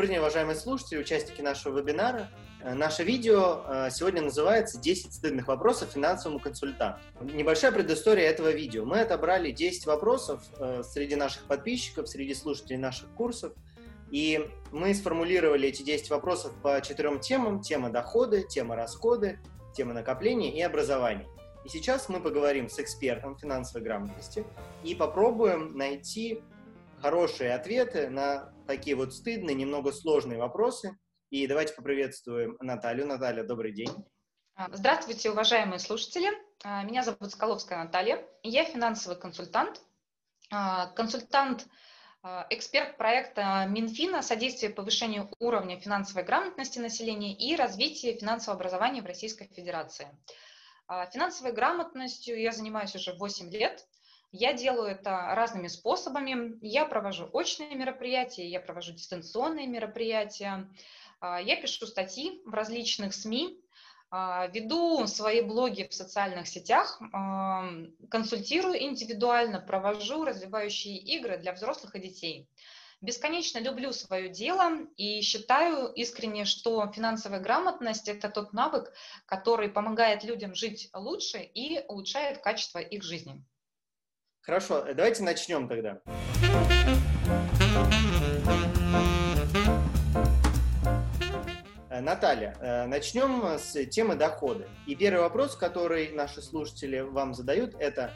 Добрый день, уважаемые слушатели, участники нашего вебинара. Э, наше видео э, сегодня называется «10 стыдных вопросов финансовому консультанту». Небольшая предыстория этого видео. Мы отобрали 10 вопросов э, среди наших подписчиков, среди слушателей наших курсов. И мы сформулировали эти 10 вопросов по четырем темам. Тема доходы, тема расходы, тема накопления и образования. И сейчас мы поговорим с экспертом финансовой грамотности и попробуем найти хорошие ответы на такие вот стыдные, немного сложные вопросы. И давайте поприветствуем Наталью. Наталья, добрый день. А, здравствуйте, уважаемые слушатели. А, меня зовут Скаловская Наталья. Я финансовый консультант. А, консультант, эксперт проекта Минфина «Содействие повышению уровня финансовой грамотности населения и развитие финансового образования в Российской Федерации». Финансовой грамотностью я занимаюсь уже 8 лет – я делаю это разными способами. Я провожу очные мероприятия, я провожу дистанционные мероприятия, а, я пишу статьи в различных СМИ, а, веду свои блоги в социальных сетях, консультирую индивидуально, провожу развивающие игры для взрослых и детей. Бесконечно люблю свое дело и считаю искренне, что финансовая грамотность – это тот навык, который помогает людям жить лучше и улучшает качество их жизни. Хорошо, э, давайте начнем тогда. Э, Наталья, э, начнем с темы дохода. И первый вопрос, который наши слушатели вам задают, это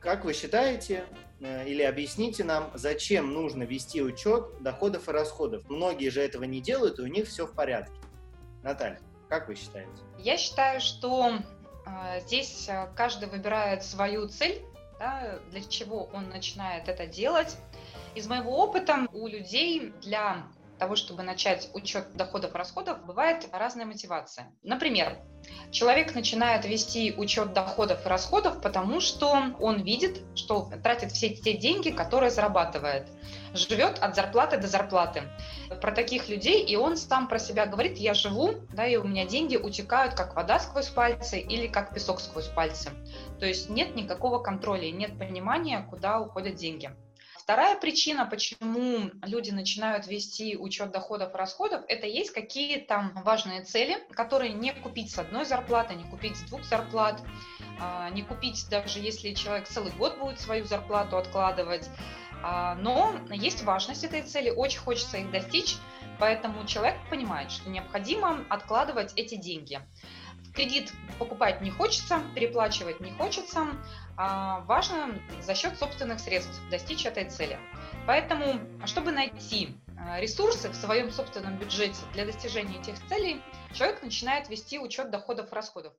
как вы считаете или объясните нам, зачем нужно вести учет доходов и расходов? Многие же этого не делают, и у них все в порядке. Наталья, как вы считаете? Я считаю, что здесь каждый выбирает свою цель да, для чего он начинает это делать. Из моего опыта у людей для того, чтобы начать учет доходов и расходов, бывает разная мотивация. Например, человек начинает вести учет доходов и расходов, потому что он видит, что тратит все те деньги, которые зарабатывает живет от зарплаты до зарплаты. Про таких людей, и он сам про себя говорит, я живу, да, и у меня деньги утекают как вода сквозь пальцы или как песок сквозь пальцы. То есть нет никакого контроля, нет понимания, куда уходят деньги. Вторая причина, почему люди начинают вести учет доходов и расходов, это есть какие-то важные цели, которые не купить с одной зарплаты, не купить с двух зарплат, а, не купить даже если человек целый год будет свою зарплату откладывать. А, но есть важность этой цели, очень хочется их достичь, поэтому человек понимает, что необходимо откладывать эти деньги. Кредит покупать не хочется, переплачивать не хочется, а важно за счет собственных средств достичь этой цели. Поэтому, чтобы найти а, ресурсы в своем собственном бюджете для достижения этих целей, человек начинает вести учет доходов и расходов.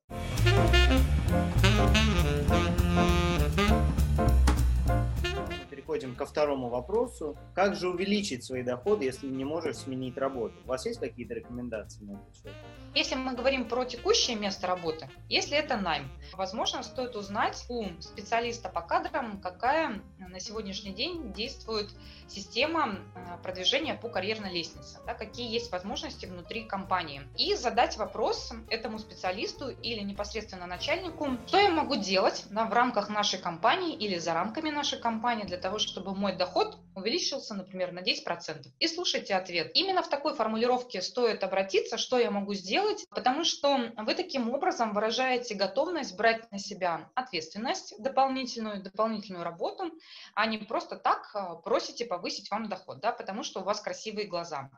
Переходим ко второму вопросу. Как же увеличить свои доходы, если не можешь сменить работу? У вас есть какие-то рекомендации на этот счет? Если мы говорим про текущее место работы, если это найм, возможно, стоит узнать у специалиста по кадрам, какая на сегодняшний день действует система э, продвижения по карьерной лестнице, да, какие есть возможности внутри компании. И задать вопрос этому специалисту или непосредственно начальнику, что я могу делать в рамках нашей компании или за рамками нашей компании для того, чтобы мой доход увеличился, например, на 10%. И слушайте ответ. Именно в такой формулировке стоит обратиться, что я могу сделать, потому что вы таким образом выражаете готовность брать на себя ответственность дополнительную, дополнительную работу, а не просто так а, просите повысить вам доход, да, потому что у вас красивые глаза.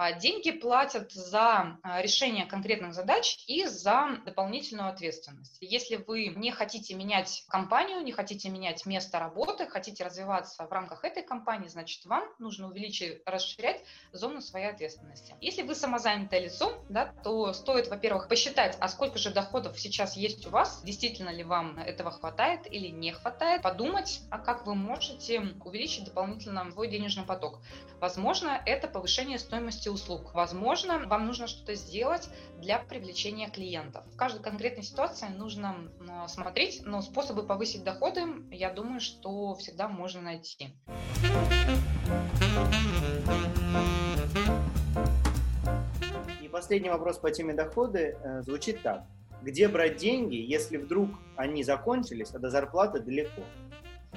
А, деньги платят за а, решение конкретных задач и за дополнительную ответственность. Если вы не хотите менять компанию, не хотите менять место работы, хотите развиваться в рамках этой компании, значит, вам нужно увеличить, расширять зону своей ответственности. Если вы самозанятое лицо, да, то стоит, во-первых, посчитать, а сколько же доходов сейчас есть у вас, действительно ли вам этого хватает или не хватает, подумать, а как вы можете увеличить дополнительно свой денежный поток. Возможно, это повышение стоимости стоимости услуг. Возможно, вам нужно что-то сделать для привлечения клиентов. В каждой конкретной ситуации нужно смотреть, но способы повысить доходы, я думаю, что всегда можно найти. И последний вопрос по теме доходы э, звучит так. Где брать деньги, если вдруг они закончились, а до зарплаты далеко?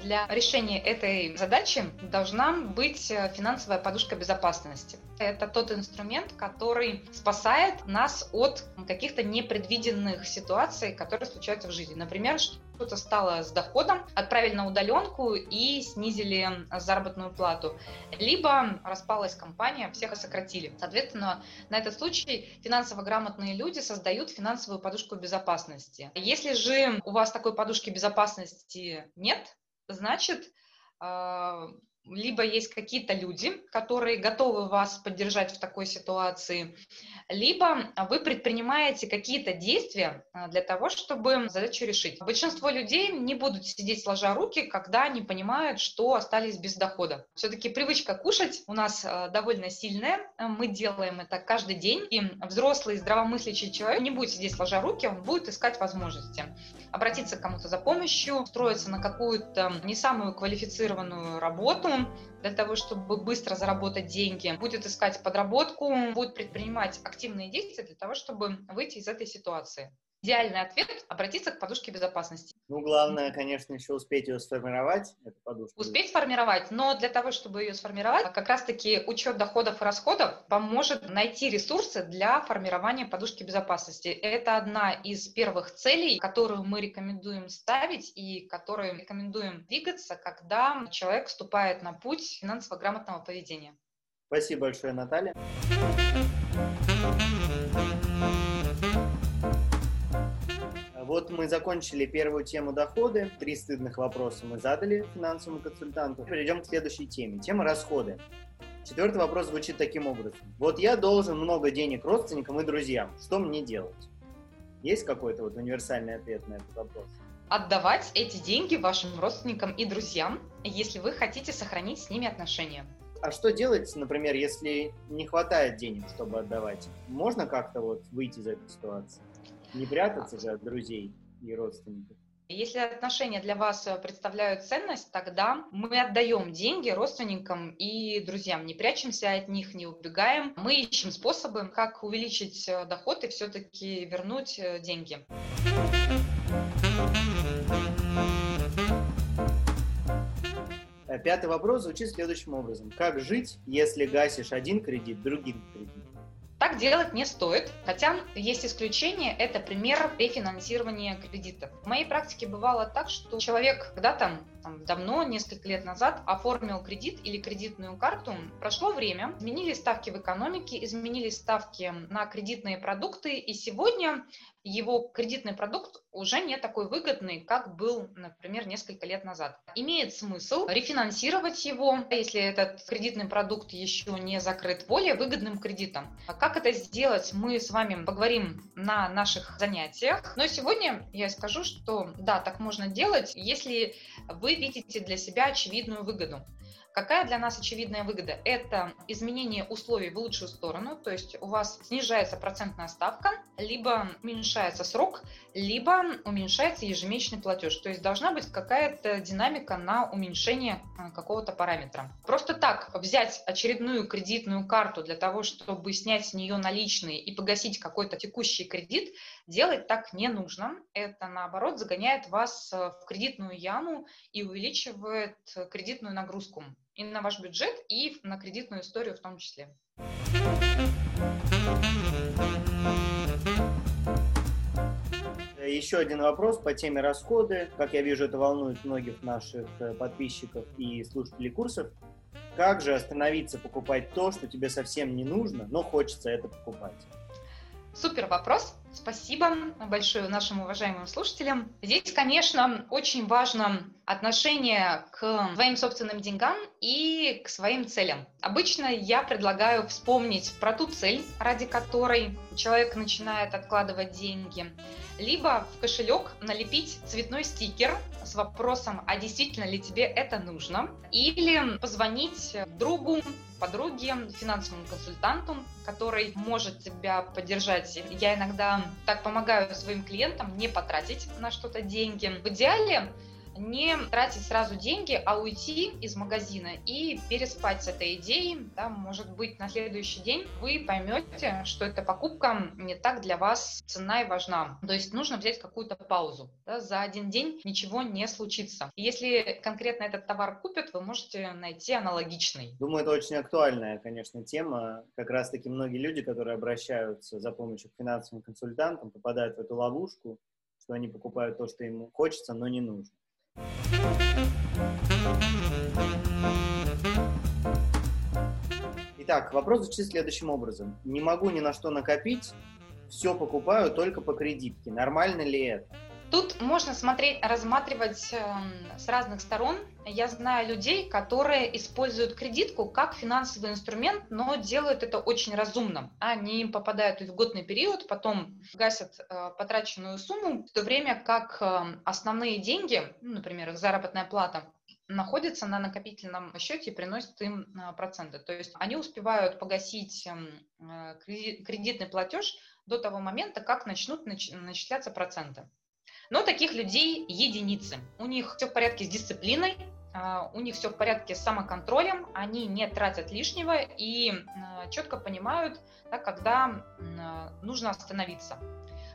Для решения этой задачи должна быть э, финансовая подушка безопасности. Это тот инструмент, который спасает нас от каких-то непредвиденных ситуаций, которые случаются в жизни. Например, что-то стало с доходом, отправили на удаленку и снизили заработную плату. Либо распалась компания, всех сократили. Соответственно, на этот случай финансово грамотные люди создают финансовую подушку безопасности. Если же у вас такой подушки безопасности нет, значит, а, либо есть какие-то люди, которые готовы вас поддержать в такой ситуации, либо вы предпринимаете какие-то действия а, для того, чтобы задачу решить. Большинство людей не будут сидеть сложа руки, когда они понимают, что остались без дохода. Все-таки привычка кушать у нас а, довольно сильная, мы делаем это каждый день, и взрослый здравомыслящий человек не будет сидеть сложа руки, он будет искать возможности обратиться к кому-то за помощью, устроиться на какую-то не самую квалифицированную работу, для того, чтобы быстро заработать деньги, будет искать подработку, будет предпринимать активные действия для того, чтобы выйти из этой ситуации. Идеальный ответ – обратиться к подушке безопасности. Ну, главное, конечно, еще успеть ее сформировать, эту подушку. Успеть сформировать, но для того, чтобы ее сформировать, как раз-таки учет доходов и расходов поможет найти ресурсы для формирования подушки безопасности. Это одна из первых целей, которую мы рекомендуем ставить и которую рекомендуем двигаться, когда человек вступает на путь финансово грамотного поведения. Спасибо большое, Наталья. Вот мы закончили первую тему доходы. Три стыдных вопроса мы задали финансовому консультанту. Перейдем к следующей теме. Тема расходы. Четвертый вопрос звучит таким образом. Вот я должен много денег родственникам и друзьям. Что мне делать? Есть какой-то вот универсальный ответ на этот вопрос? Отдавать эти деньги вашим родственникам и друзьям, если вы хотите сохранить с ними отношения. А что делать, например, если не хватает денег, чтобы отдавать? Можно как-то вот выйти из этой ситуации? Не прятаться же от друзей и родственников. Если отношения для вас э, представляют ценность, тогда мы отдаем деньги родственникам и друзьям, не прячемся от них, не убегаем. Мы ищем способы, как увеличить э, доход и все-таки вернуть э, деньги. Пятый вопрос звучит следующим образом. Как жить, если гасишь один кредит другим кредитом? Так делать не стоит, хотя есть исключение, это пример рефинансирования кредита. В моей практике бывало так, что человек когда-то там, давно, несколько лет назад, оформил кредит или кредитную карту. Прошло время, изменились ставки в экономике, изменились ставки на кредитные продукты, и сегодня его кредитный продукт уже не такой выгодный, как был, например, несколько лет назад. Имеет смысл рефинансировать его, если этот кредитный продукт еще не закрыт, более выгодным кредитом. А как это сделать, мы с вами поговорим на наших занятиях. Но сегодня я скажу, что да, так можно делать, если вы видите для себя очевидную выгоду. Какая для нас очевидная выгода? Это изменение условий в лучшую сторону, то есть у вас снижается процентная ставка, либо уменьшается срок, либо уменьшается ежемесячный платеж. То есть должна быть какая-то динамика на уменьшение э, какого-то параметра. Просто так взять очередную кредитную карту для того, чтобы снять с нее наличные и погасить какой-то текущий кредит, делать так не нужно. Это, наоборот, загоняет вас э, в кредитную яму и увеличивает кредитную нагрузку и на ваш бюджет, и на кредитную историю в том числе. Еще один вопрос по теме расходы. Как я вижу, это волнует многих наших э, подписчиков и слушателей курсов. Как же остановиться покупать то, что тебе совсем не нужно, но хочется это покупать? Супер вопрос. Спасибо большое нашим уважаемым слушателям. Здесь, конечно, очень важно отношение к своим собственным деньгам и к своим целям. Обычно я предлагаю вспомнить про ту цель, ради которой человек начинает откладывать деньги, либо в кошелек налепить цветной стикер с вопросом, а действительно ли тебе это нужно, или позвонить другу, подруге, финансовому консультанту, который может тебя поддержать. Я иногда так помогаю своим клиентам не потратить на что-то деньги. В идеале не тратить сразу деньги, а уйти из магазина и переспать с этой идеей. Да, может быть, на следующий день вы поймете, что эта покупка не так для вас цена и важна. То есть нужно взять какую-то паузу. Да, за один день ничего не случится. Если конкретно этот товар купят, вы можете найти аналогичный. Думаю, это очень актуальная, конечно, тема. Как раз-таки многие люди, которые обращаются за помощью к финансовым консультантам, попадают в эту ловушку, что они покупают то, что им хочется, но не нужно. Итак, вопрос звучит следующим образом. Не могу ни на что накопить, все покупаю только по кредитке. Нормально ли это? Тут можно смотреть, рассматривать эм, с разных сторон. Я знаю людей, которые используют кредитку как финансовый инструмент, но делают это очень разумно. Они попадают в льготный период, потом гасят э, потраченную сумму, в то время как эм, основные деньги, ну, например, их заработная плата, находятся на накопительном счете и приносят им э, проценты. То есть они успевают погасить эм, э, кредитный платеж до того момента, как начнут начисляться проценты. Но таких людей единицы. У них все в порядке с дисциплиной, а, у них все в порядке с самоконтролем, они не тратят лишнего и а, четко понимают, да, когда а, нужно остановиться.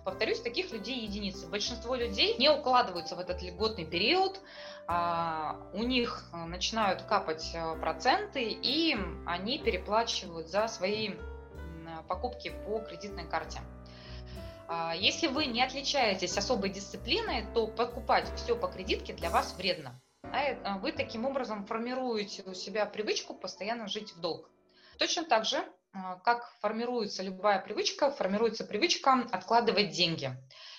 Повторюсь, таких людей единицы. Большинство людей не укладываются в этот льготный период, у них начинают капать проценты, и они переплачивают за свои покупки по кредитной карте. А, если вы не отличаетесь особой дисциплиной, то покупать все по кредитке для вас вредно. А, вы таким образом формируете у себя привычку постоянно жить в долг. Точно так же, а, как формируется любая привычка, формируется привычка откладывать деньги.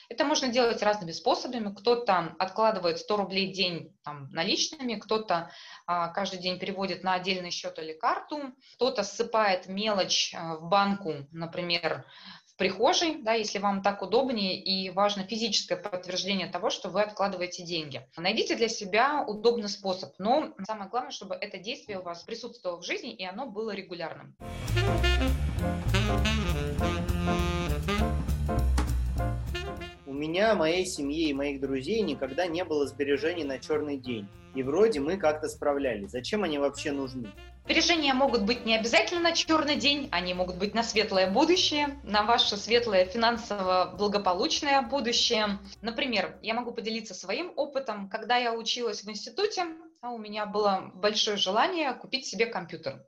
Это можно делать разными способами. Кто-то откладывает 100 рублей в день там, наличными, кто-то а, каждый день переводит на отдельный счет или карту, кто-то ссыпает мелочь а, в банку, например, прихожей, да, если вам так удобнее и важно физическое подтверждение того, что вы откладываете деньги. Найдите для себя удобный способ, но самое главное, чтобы это действие у вас присутствовало в жизни и оно было регулярным. У меня, моей семьи и моих друзей никогда не было сбережений на черный день. И вроде мы как-то справлялись. Зачем они вообще нужны? Сбережения могут быть не обязательно на черный день, они могут быть на светлое будущее, на ваше светлое финансово благополучное будущее. Например, я могу поделиться своим опытом. Когда я училась в институте, а у меня было большое желание купить себе компьютер.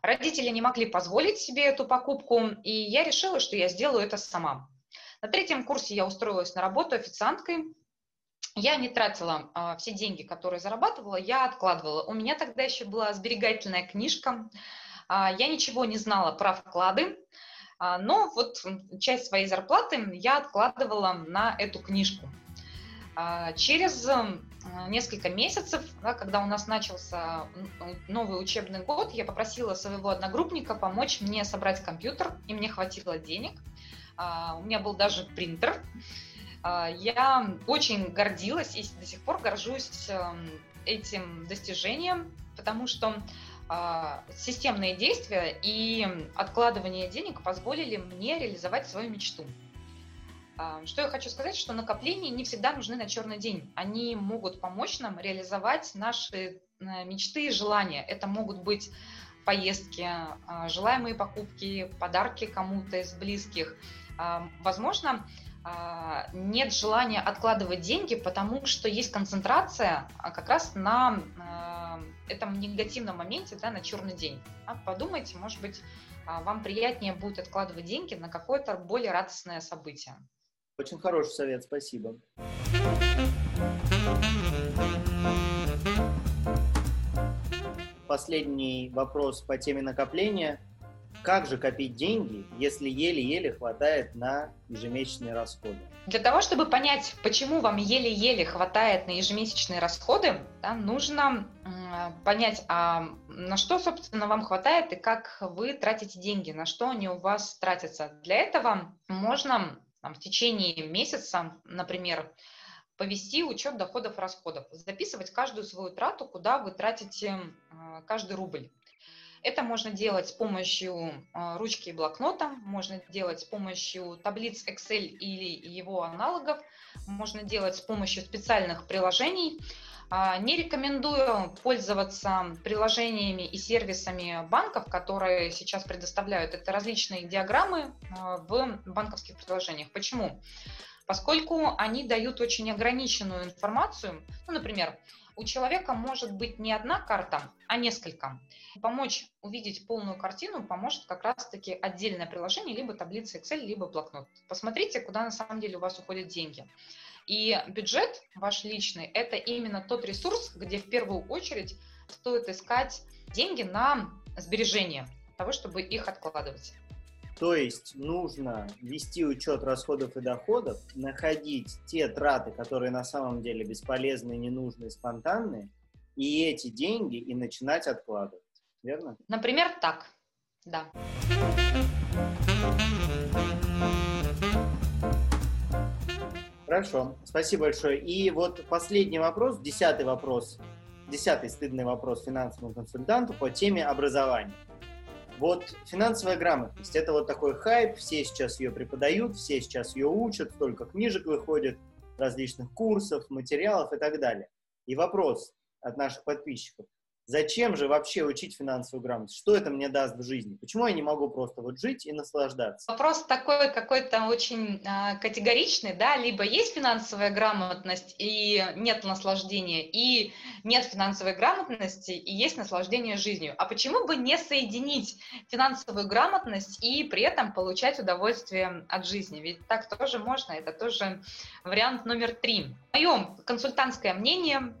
Родители не могли позволить себе эту покупку, и я решила, что я сделаю это сама. На третьем курсе я устроилась на работу официанткой, я не тратила а, все деньги, которые зарабатывала, я откладывала. У меня тогда еще была сберегательная книжка, а, я ничего не знала про вклады, а, но вот часть своей зарплаты я откладывала на эту книжку. А, через несколько месяцев, да, когда у нас начался новый учебный год, я попросила своего одногруппника помочь мне собрать компьютер, и мне хватило денег. А, у меня был даже принтер, я очень гордилась и до сих пор горжусь эм, этим достижением, потому что а, системные действия и откладывание денег позволили мне реализовать свою мечту. А, что я хочу сказать, что накопления не всегда нужны на черный день. Они могут помочь нам реализовать наши э, мечты и желания. Это могут быть поездки, желаемые покупки, подарки кому-то из близких. Возможно, а, нет желания откладывать деньги, потому что есть концентрация а, как раз на а, этом негативном моменте, да, на черный день. Подумайте, может быть, вам приятнее будет откладывать деньги на какое-то более радостное событие. Очень хороший совет, спасибо. Последний вопрос по теме накопления. Как же копить деньги, если еле-еле хватает на ежемесячные расходы? Для того, чтобы понять, почему вам еле-еле хватает на ежемесячные расходы, да, нужно понять, а на что, собственно, вам хватает и как вы тратите деньги, на что они у вас тратятся. Для этого можно там, в течение месяца, например, повести учет доходов и расходов, записывать каждую свою трату, куда вы тратите каждый рубль. Это можно делать с помощью а, ручки и блокнота, можно делать с помощью таблиц Excel или его аналогов, можно делать с помощью специальных приложений. А, не рекомендую пользоваться приложениями и сервисами банков, которые сейчас предоставляют. Это различные диаграммы а, в банковских приложениях. Почему? Поскольку они дают очень ограниченную информацию, ну, например, у человека может быть не одна карта, а несколько. Помочь увидеть полную картину поможет как раз-таки отдельное приложение, либо таблица Excel, либо блокнот. Посмотрите, куда на самом деле у вас уходят деньги. И бюджет ваш личный – это именно тот ресурс, где в первую очередь стоит искать деньги на сбережение, того, чтобы их откладывать. То есть нужно вести учет расходов и доходов, находить те траты, которые на самом деле бесполезны, ненужные, спонтанные, и эти деньги и начинать откладывать. Верно? Например, так. Да. Хорошо, спасибо большое. И вот последний вопрос, десятый вопрос, десятый стыдный вопрос финансовому консультанту по теме образования. Вот финансовая грамотность – это вот такой хайп, все сейчас ее преподают, все сейчас ее учат, столько книжек выходит, различных курсов, материалов и так далее. И вопрос от наших подписчиков – Зачем же вообще учить финансовую грамотность? Что это мне даст в жизни? Почему я не могу просто вот жить и наслаждаться? Вопрос такой какой-то очень э, категоричный, да, либо есть финансовая грамотность и нет наслаждения, и нет финансовой грамотности и есть наслаждение жизнью. А почему бы не соединить финансовую грамотность и при этом получать удовольствие от жизни? Ведь так тоже можно, это тоже вариант номер три. Мое консультантское мнение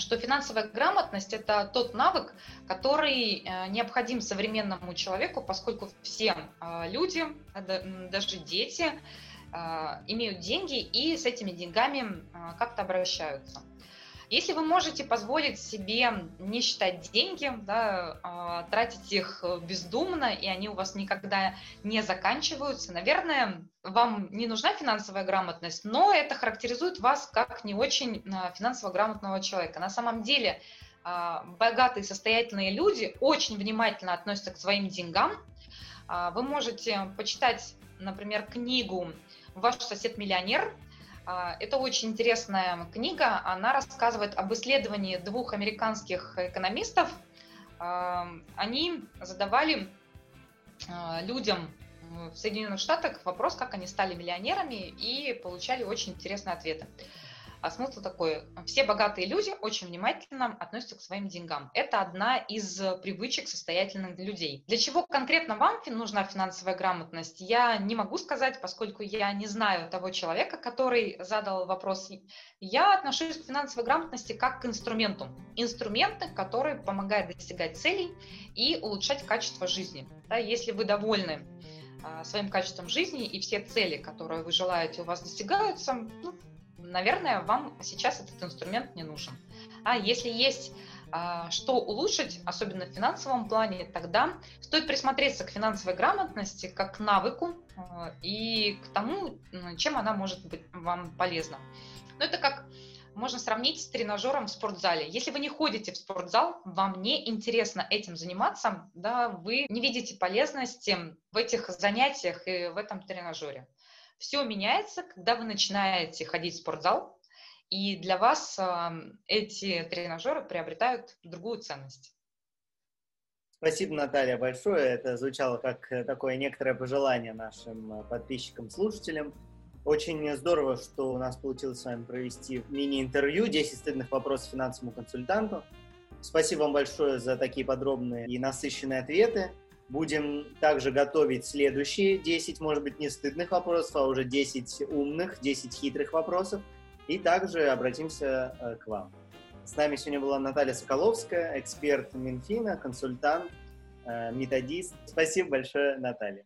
что финансовая грамотность – это тот навык, который э, необходим современному человеку, поскольку все э, люди, даже дети, э, имеют деньги и с этими деньгами как-то обращаются. Если вы можете позволить себе не считать деньги, да, а, тратить их бездумно, и они у вас никогда не заканчиваются, наверное, вам не нужна финансовая грамотность, но это характеризует вас как не очень а, финансово грамотного человека. На самом деле а, богатые, состоятельные люди очень внимательно относятся к своим деньгам. Вы можете почитать, например, книгу «Ваш сосед миллионер», а, это очень интересная книга. Она рассказывает об исследовании двух американских экономистов. А, они задавали а, людям в Соединенных Штатах вопрос, как они стали миллионерами, и получали очень интересные ответы. А смысл такой, все богатые люди очень внимательно относятся к своим деньгам. Это одна из привычек состоятельных людей. Для чего конкретно вам нужна финансовая грамотность, я не могу сказать, поскольку я не знаю того человека, который задал вопрос. Я отношусь к финансовой грамотности как к инструменту. Инструменты, которые помогают достигать целей и улучшать качество жизни. Да, если вы довольны а, своим качеством жизни и все цели, которые вы желаете, у вас достигаются, ну, наверное, вам сейчас этот инструмент не нужен. А если есть а, что улучшить, особенно в финансовом плане, тогда стоит присмотреться к финансовой грамотности как к навыку а, и к тому, чем она может быть вам полезна. Но это как можно сравнить с тренажером в спортзале. Если вы не ходите в спортзал, вам не интересно этим заниматься, да, вы не видите полезности в этих занятиях и в этом тренажере. Все меняется, когда вы начинаете ходить в спортзал, и для вас эти тренажеры приобретают другую ценность. Спасибо, Наталья, большое. Это звучало как э, такое некоторое пожелание нашим э, подписчикам, слушателям. Очень здорово, что у нас получилось с вами провести мини-интервью «10 стыдных вопросов финансовому консультанту». Спасибо вам большое за такие подробные и насыщенные ответы. Будем также готовить следующие 10, может быть, не стыдных вопросов, а уже 10 умных, 10 хитрых вопросов. И также обратимся э, к вам. С нами сегодня была Наталья Соколовская, эксперт Минфина, консультант, э, методист. Спасибо большое, Наталья.